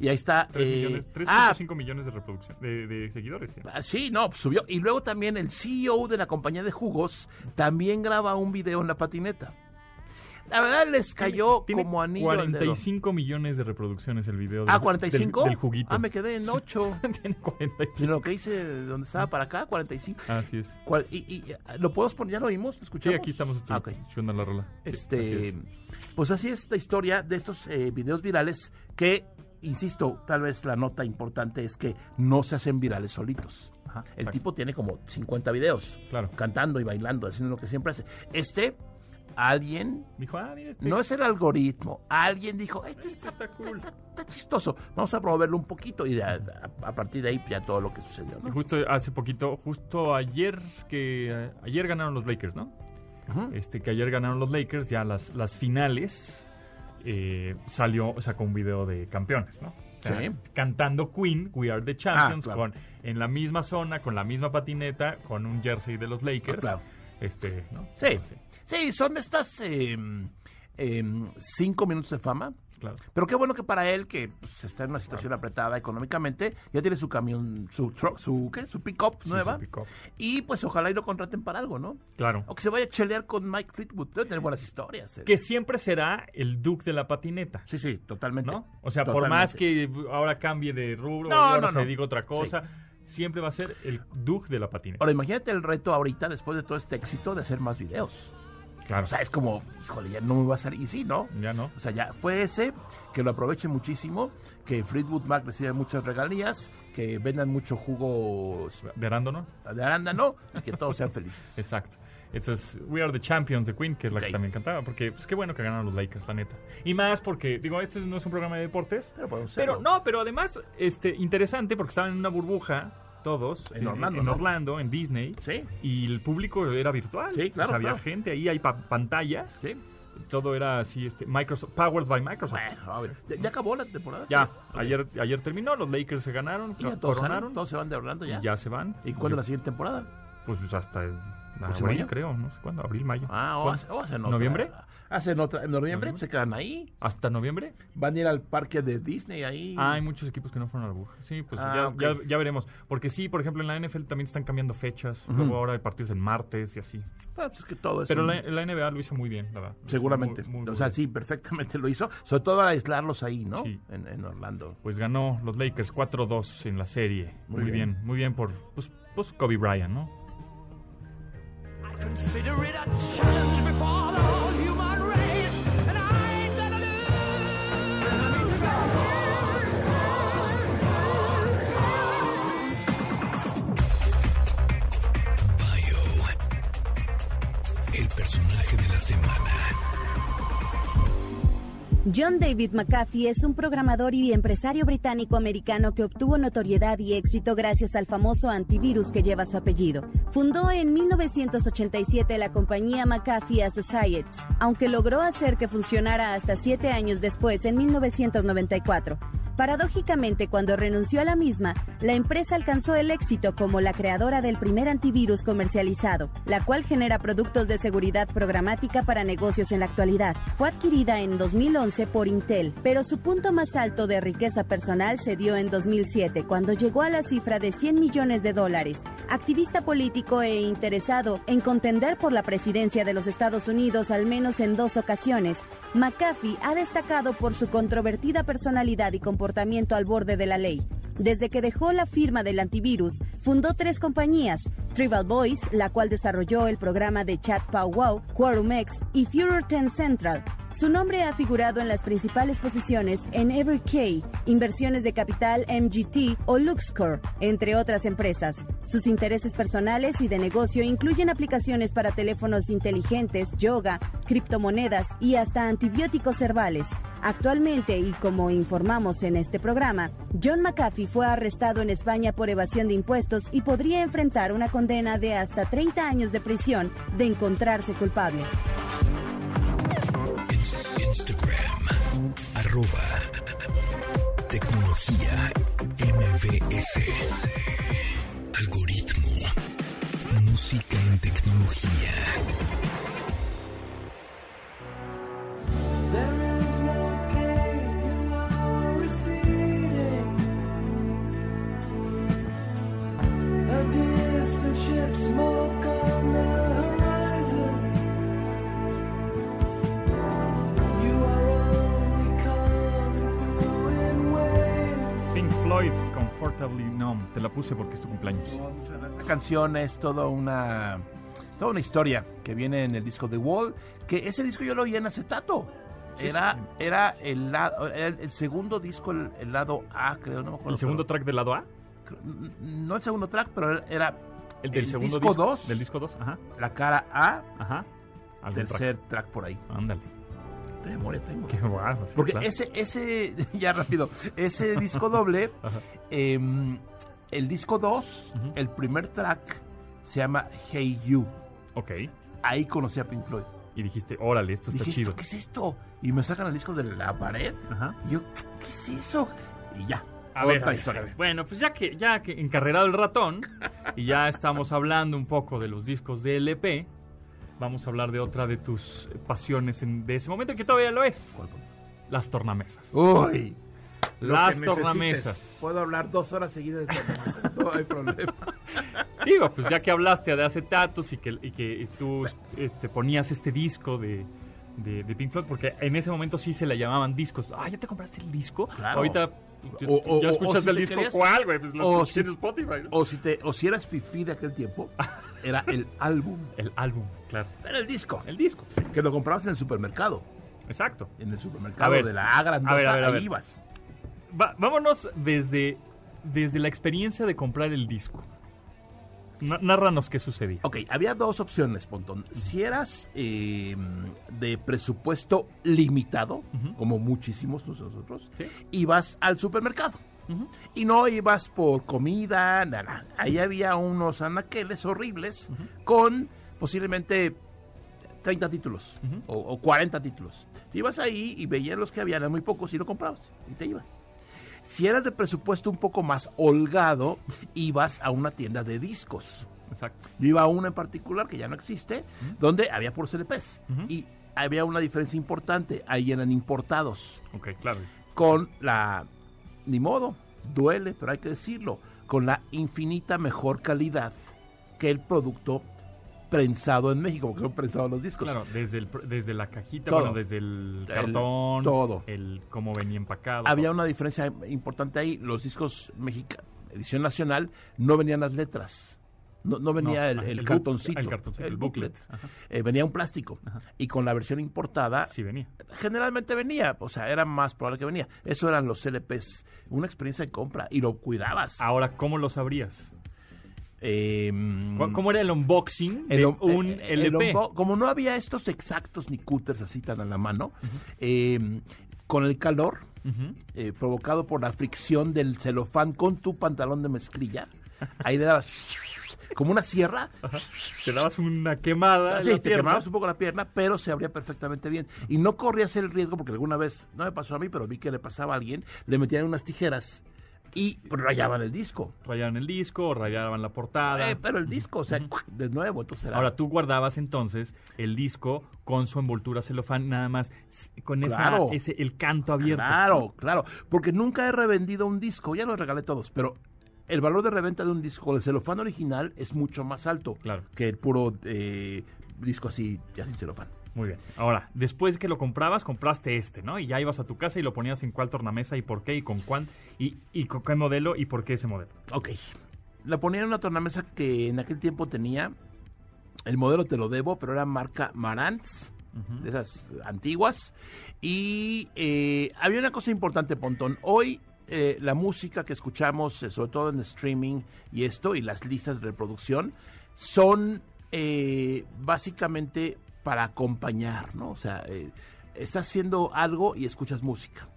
Y ahí está. 3 eh, millones, ah, 3.5 millones de reproducción, de, de seguidores. ya. ah, sí, no, pues subió. Y luego también el CEO de la compañía de jugos también graba un video en la patineta. La verdad les cayó Tiene como anillo al dedo. 45 millones de reproducciones el video Ah, del, 45. del, del juguito. Ah, me quedé en 8. Tiene 45. Si lo que hice de donde estaba para acá, 45. Así es. ¿Cuál- y, y, ¿Lo podemos poner? ¿Ya lo oímos? ¿Lo Sí, escuchamos? aquí estamos Ah, escuchando la rola. Sí, así Este, es. pues así es la historia de estos eh, videos virales que, insisto, tal vez la nota importante es que no se hacen virales solitos. Ajá, El exacto. tipo tiene como 50 videos, Claro. cantando y bailando, haciendo lo que siempre hace. Este, alguien, Dijo, ah, mira, este, no es el algoritmo, alguien dijo, este este está, está cool. está- está chistoso, vamos a promoverlo un poquito y a, a- a partir de ahí ya todo lo que sucedió. Justo hace poquito, justo ayer que ayer ganaron los Lakers, ¿no? Este que ayer ganaron los Lakers, ya las, las finales eh, salió, sacó un video de campeones, ¿no? O sea, Sí. Cantando Queen, We Are the Champions, claro. con, en la misma zona, con la misma patineta, con un jersey de los Lakers. Ah, claro. Este, ¿no? Sí, sí, son estas, eh, em, cinco minutos de fama. Claro. Pero qué bueno que para él, que pues, está en una situación apretada económicamente, ya tiene su camión, su truck, su, ¿qué? Su pick-up nueva. su. Y pues ojalá y lo contraten para algo, ¿no? Claro. O que se vaya a chelear con Mike Fleetwood. Debe tener buenas historias. eh. Que siempre será el Duke de la patineta. Sí, sí, totalmente. ¿no? O sea, por más que ahora cambie de rubro, No, ahora no, se no. diga otra cosa, siempre va a ser el Duke de la patineta. Ahora imagínate el reto ahorita, después de todo este éxito, de hacer más videos. Claro. O sea, es como, híjole, ya no me va a salir. Y sí, ¿no? Ya no. O sea, ya fue ese, que lo aprovechen muchísimo, que Fleetwood Mac recibe muchas regalías, que vendan mucho jugo De arándano. de arándano y que todos sean felices. Exacto. Entonces, We Are the Champions de Queen, que es la Ok. que también cantaba, porque pues qué bueno que ganaron los Lakers, la neta. Y más porque, digo, este no es un programa de deportes. Pero podemos Pero no, pero además, este, interesante porque estaban en una burbuja todos En Orlando, en ¿no? Orlando, en Disney. Sí. Y el público era virtual. Sí, claro, O sea, había claro. gente ahí, hay pa- pantallas. Sí. Todo era así, este, Microsoft, powered by Microsoft. Bueno, a ver, ¿ya, ya acabó la temporada? Ya, ayer, ayer terminó, los Lakers se ganaron, ¿Y ya todos, coronaron, salen? todos se van de Orlando ya? ya se van. ¿Y cuándo la siguiente temporada? Pues hasta el, ¿Próximo abril, año? creo, no sé cuándo, abril, mayo. Ah. ¿Noviembre? Hacen otra. En noviembre se quedan ahí. ¿Hasta noviembre? Van a ir al parque de Disney ahí. Ah, hay muchos equipos que no fueron a la burbuja. Sí, pues Ah, ya, ya, ya veremos. Porque sí, por ejemplo, en la NFL también están cambiando fechas. Luego ahora hay partidos en martes y así. Ah, pues es que todo es Pero un- la, la NBA lo hizo muy bien, la verdad. Seguramente. Muy- muy- o sea, bien. sí, perfectamente lo hizo. Sobre todo al aislarlos ahí, ¿no? Sí. En, en Orlando. Pues ganó los Lakers 4-2 en la serie. Muy Muy, bien. bien. muy bien por pues, pues Kobe Bryant, ¿no? Consider it a challenge before whole John David McAfee es un programador y empresario británico-americano que obtuvo notoriedad y éxito gracias al famoso antivirus que lleva su apellido. Fundó en 1987 la compañía McAfee Associates, aunque logró hacer que funcionara hasta siete años después, en 1994. Paradójicamente, cuando renunció a la misma, la empresa alcanzó el éxito como la creadora del primer antivirus comercializado, la cual genera productos de seguridad programática para negocios en la actualidad. Fue adquirida en 2011 por Intel, pero su punto más alto de riqueza personal se dio en 2007, cuando llegó a la cifra de 100 millones de dólares. Activista político e interesado en contender por la presidencia de los Estados Unidos al menos en dos ocasiones, McAfee ha destacado por su controvertida personalidad y comportamiento al borde de la ley. Desde que dejó la firma del antivirus, fundó tres compañías, Tribal Voice, la cual desarrolló el programa de chat PowWow, QuorumX y Furor 10 Central. Su nombre ha figurado en las principales posiciones en EverK, Inversiones de Capital MGT o LuxCore, entre otras empresas. Sus intereses personales y de negocio incluyen aplicaciones para teléfonos inteligentes, yoga, criptomonedas y hasta antibióticos herbales. Actualmente, y como informamos en este programa, John McAfee fue arrestado en España por evasión de impuestos y podría enfrentar una condena de hasta 30 años de prisión de encontrarse culpable. Instagram. Arroba. Tecnología MBS. Algoritmo. Música en tecnología. Comfortably Numb. Te la puse porque es tu cumpleaños. Esta canción es toda una toda una historia que viene en el disco The Wall, que ese disco yo lo oí en acetato. Era, era el, lado, el, el segundo disco, el, el lado A, creo, no me acuerdo. ¿El segundo track del lado A? no el segundo track, pero era El del segundo disco 2, Del disco 2, ajá. la cara A, Ajá. Algún tercer track. por ahí. track. Ándale. ¿Qué memoria tengo? Qué guapo. sí, Porque claro. ese, ese, ya rápido, ese disco doble, em, el disco 2, Ujú. el primer track se llama Hey You. Ok. Ahí conocí a Pink Floyd. Y dijiste, órale, esto está Dije, chido. ¿esto qué es esto? Y me sacan el disco de la pared. Ajá. Y yo, ¿qué es eso? Y ya. A ver, a ver, historia. a ver. Bueno, pues ya que, ya que encarrerado el ratón y ya estamos hablando un poco de los discos de LP, vamos a hablar de otra de tus pasiones en- de ese momento que todavía lo es. Las tornamesas. Uy. lo Las tornamesas. Puedo hablar dos horas seguidas de tornamesas. No hay problema. Digo, pues ya que hablaste de acetatos y que, y que tú este, ponías este disco de, de, de Pink Floyd, porque en ese momento sí se le llamaban discos. Ah, ¿ya te compraste el disco? Claro. Ahorita ya- O- o- ya escuchaste o si el disco. querías- ¿Cuál, güey? Pues o si- en Spotify. ¿no? O si, te, o si eras fifí de aquel tiempo, era el álbum. El álbum, claro. Era el disco. El disco. Que lo comprabas en el supermercado. Exacto. En el supermercado ver. de la Agra. A ver, a ver, a ver. ibas. Va- vámonos desde, desde la experiencia de comprar el disco. Nárranos qué sucedía. Ok, había dos opciones, Pontón. Si eras eh, de presupuesto limitado, como muchísimos nosotros, Sí. ibas al supermercado. Y no ibas por comida, nada. Ahí había unos anaqueles horribles con posiblemente 30 títulos o, o 40 títulos. Te ibas ahí y veías los que había, eran muy pocos y lo comprabas y te ibas. Si eras de presupuesto un poco más holgado, ibas a una tienda de discos. Exacto. Yo iba a una en particular que ya no existe, donde había por LPs. Ujú. Y había una diferencia importante, ahí eran importados Ok, claro. con la, ni modo, duele, pero hay que decirlo, con la infinita mejor calidad que el producto prensado en México, porque son prensados los discos. Claro, desde, el, desde la cajita, Todo. bueno, desde el El- cartón, todo. el cómo venía empacado. Había todo. una diferencia importante ahí, los discos mexicanos, edición nacional, no venían las letras. No, no venía No, el, cartoncito, el cartoncito, el booklet. Eh, venía un plástico. Y con la versión importada, Sí venía. generalmente venía, o sea, era más probable que venía. Eso eran los LPs, una experiencia de compra y lo cuidabas. Ahora, ¿cómo lo sabrías? Eh, ¿Cu- ¿Cómo era el unboxing el un eh, LP? como no había estos exactos ni cutters así tan a la mano, eh, con el calor eh, provocado por la fricción del celofán con tu pantalón de mezclilla, ahí le dabas como una sierra. Te dabas una quemada. Sí, te pierna. quemabas un poco la pierna, pero se abría perfectamente bien. Y no corrías el riesgo, porque alguna vez, no me pasó a mí, pero vi que le pasaba a alguien, le metían unas tijeras y rayaban el disco. Rayaban el disco, rayaban la portada. Eh, pero el disco, o sea, de nuevo, entonces era... Ahora, tú guardabas entonces el disco con su envoltura celofán, nada más con esa, ese, el canto abierto. Claro, claro, porque nunca he revendido un disco, ya los regalé todos, pero el valor de reventa de un disco de celofán original es mucho más alto Claro. que el puro eh, disco así, ya sin celofán. Muy bien. Ahora, después que lo comprabas, compraste este, ¿no? Y ya ibas a tu casa y lo ponías en cuál tornamesa y por qué y con cuál y, y con qué modelo y por qué ese modelo. Ok, la ponía en una tornamesa que en aquel tiempo tenía, el modelo te lo debo, pero era marca Marantz, de esas antiguas, y eh, había una cosa importante, Pontón, hoy... eh, la música que escuchamos, eh, sobre todo en streaming y esto, y las listas de reproducción, son eh, básicamente para acompañar, ¿no? O sea, eh, estás haciendo algo y escuchas música.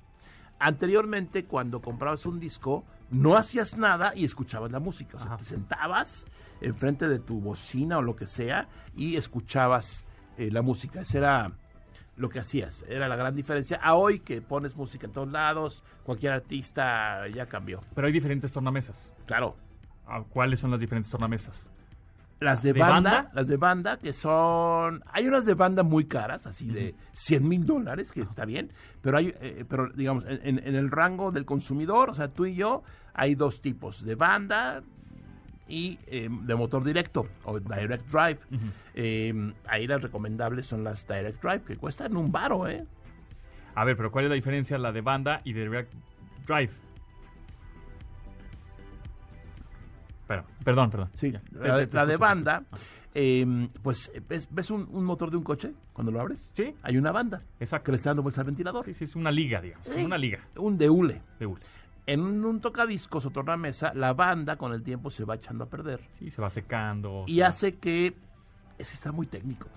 Anteriormente, cuando comprabas un disco, no hacías nada y escuchabas la música. O sea, Ajá. te sentabas enfrente de tu bocina o lo que sea y escuchabas eh, la música. Ese era lo que hacías. Era la gran diferencia. A hoy que pones música en todos lados, cualquier artista ya cambió. Pero hay diferentes tornamesas. Claro. Ah, ¿Cuáles son las diferentes tornamesas? Las de, ¿De banda, banda? las de banda que son, hay unas de banda muy caras, así de 100 mil dólares, que está bien, pero hay, eh, pero digamos, en, en- el rango del consumidor, o sea, tú y yo, hay dos tipos, de banda y eh, de motor directo, o direct drive. Eh, ahí las recomendables son las direct drive, que cuestan un baro, ¿eh? A ver, pero ¿cuál es la diferencia la de banda y de direct drive? Pero, perdón, perdón. Sí, Ya. la, de- Te- te la de escucho, te banda, eh, pues, ¿ves, ves un, un motor de un coche cuando lo abres? Sí. Hay una banda Exacto. que le está dando vuelta al ventilador. Sí, sí, es una liga, digamos. Sí. Una liga Un de hule. de hule. En un tocadiscos o tornamesa, la banda con el tiempo se va echando a perder. Sí, se va secando. Y va- hace que... Ese está muy técnico.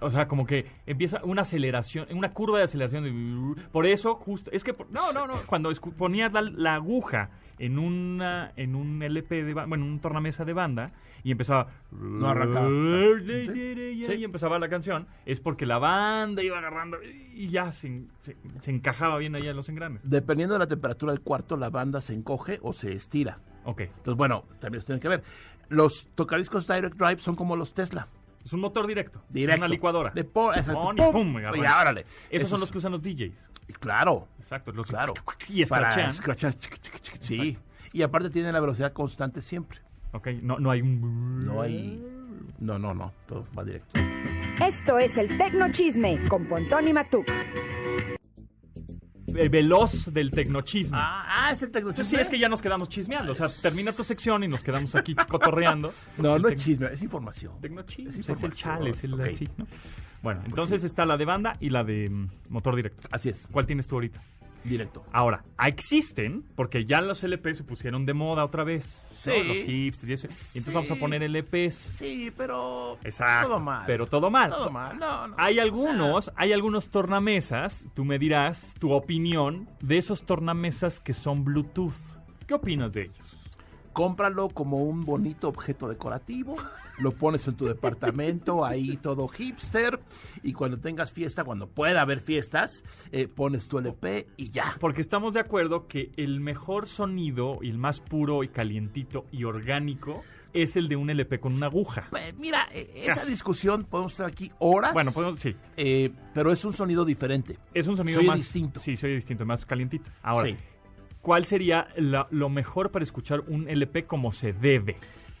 O sea, como que empieza una aceleración, una curva de aceleración. De... Por eso, justo. Es que. por- No, no, no. Cuando ponías la, la aguja en una en un LP de bueno, un tornamesa de banda y empezaba. No arrancaba. Y empezaba la canción. Es porque la banda iba agarrando y ya se, se- se encajaba bien ahí en los engranes. Dependiendo de la temperatura del cuarto, la banda se encoge o se estira. Ok. Entonces, bueno, también eso tiene que ver. Los tocadiscos Direct Drive son como los Tesla. Es un motor directo. Directo. Una licuadora. De po- exacto, Pon y pum, pum, agarra. y árale. Esos Esos- son los que usan los DJs. Claro, Exacto. Los claro. Y Para escrachean. escrachar, chic, Sí. Y aparte tiene la velocidad constante siempre. Ok, no, no hay un... No hay. No, no, no. Todo va directo. Esto es el Tecnochisme con Pontón y Matuk. eh, veloz del tecnochisme. Ah, ah, es el tecnochisme. Sí, es que ya nos quedamos chismeando. O sea, termina tu sección y nos quedamos aquí cotorreando. No, El no es chisme, es información. Tecnochisme. Es Es, el información, chal, es el ok. así, ¿no? Bueno, entonces está la de banda y la de mm, motor directo. Así es, ¿Cuál tienes tú ahorita? directo. Ahora, existen, porque ya los LP se pusieron de moda otra vez. ¿no? Sí. Los hipsters y eso. Y entonces Sí. vamos a poner LPs. Sí, pero. Exacto. Todo mal. Pero todo mal. Todo mal. No, no. Hay O algunos, sea, hay algunos tornamesas, tú me dirás tu opinión de esos tornamesas que son Bluetooth. ¿Qué opinas de ellos? Cómpralo como un bonito objeto decorativo, lo pones en tu departamento, ahí todo hipster, y cuando tengas fiesta, cuando pueda haber fiestas, eh, pones tu LP y ya. Porque estamos de acuerdo que el mejor sonido y el más puro y calientito y orgánico es el de un LP con una aguja. Pues, mira, eh, esa discusión podemos estar aquí horas, Bueno, podemos, sí. eh, pero es un sonido diferente. Es un sonido Soy más distinto. Sí, soy distinto, más calientito. Ahora, Sí. ¿Cuál sería la- lo mejor para escuchar un LP como se debe?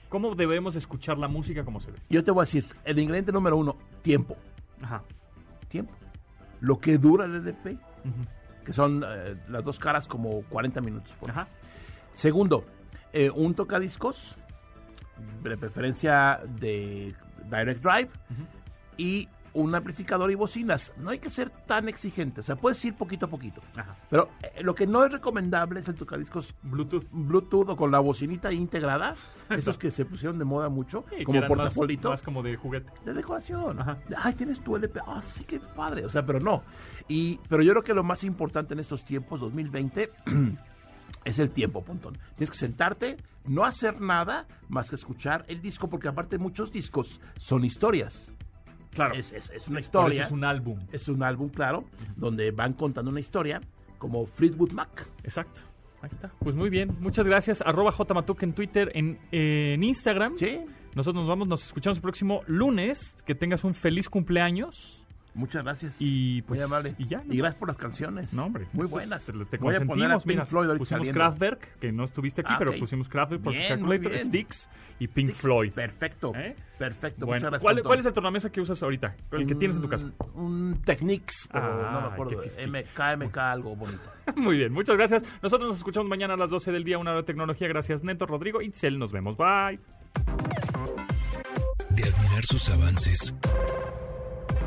¿Cómo debemos escuchar la música como se debe? Yo te voy a decir, el ingrediente número uno, tiempo. Ajá. Tiempo. Lo que dura el LP, Ujú. que son eh, las dos caras como 40 minutos. por Ajá. Segundo, eh, un tocadiscos, de preferencia de Direct Drive, y un amplificador y bocinas. No hay que ser tan exigente, o sea, puedes ir poquito a poquito. Ajá. Pero eh, lo que no es recomendable es el tocadiscos Bluetooth. Bluetooth o con la bocinita integrada, esos que se pusieron de moda mucho, Sí, como eran más- portafolito. Más, como de juguete. De decoración. Ajá. Ay, tienes tu LP. Ah, sí, qué padre. O sea, pero no. Y, pero yo creo que lo más importante en estos tiempos, 2020, es el tiempo, Pontón. Tienes que sentarte, no hacer nada más que escuchar el disco, porque aparte muchos discos son historias. Claro. Es, es- es una historia. es un álbum. Es un álbum, claro, donde van contando una historia, como Fleetwood Mac. Exacto. Ahí está. Pues muy bien. Muchas gracias. Arroba jmatuk en Twitter, en, en Instagram. Sí. Nosotros nos vamos, nos escuchamos el próximo lunes. Que tengas un feliz cumpleaños. Muchas gracias. Y pues. Muy amable. Y ya. ¿no? Y gracias por las canciones. No, hombre. Muy eso es- buenas. te, te Voy a poner a consentimos, Pink mira, Floyd ahorita pusimos saliendo. Kraftwerk, que no estuviste aquí, Ah, pero pusimos Kraftwerk por Bien, Calculator. Sticks y Pink Floyd. Perfecto. ¿Eh? Perfecto. Bueno, Muchas gracias. ¿cuál, cuál es el tornamesa que usas ahorita? El que tienes en tu casa. Un, Technics, pero Ah, no me acuerdo. qué fifí. MK, MK, algo bonito. Muy bien, muchas gracias. Nosotros nos escuchamos mañana a las 12 del día, una hora de tecnología. Gracias, Neto, Rodrigo, Itzel. Nos vemos. Bye. De admirar sus avances,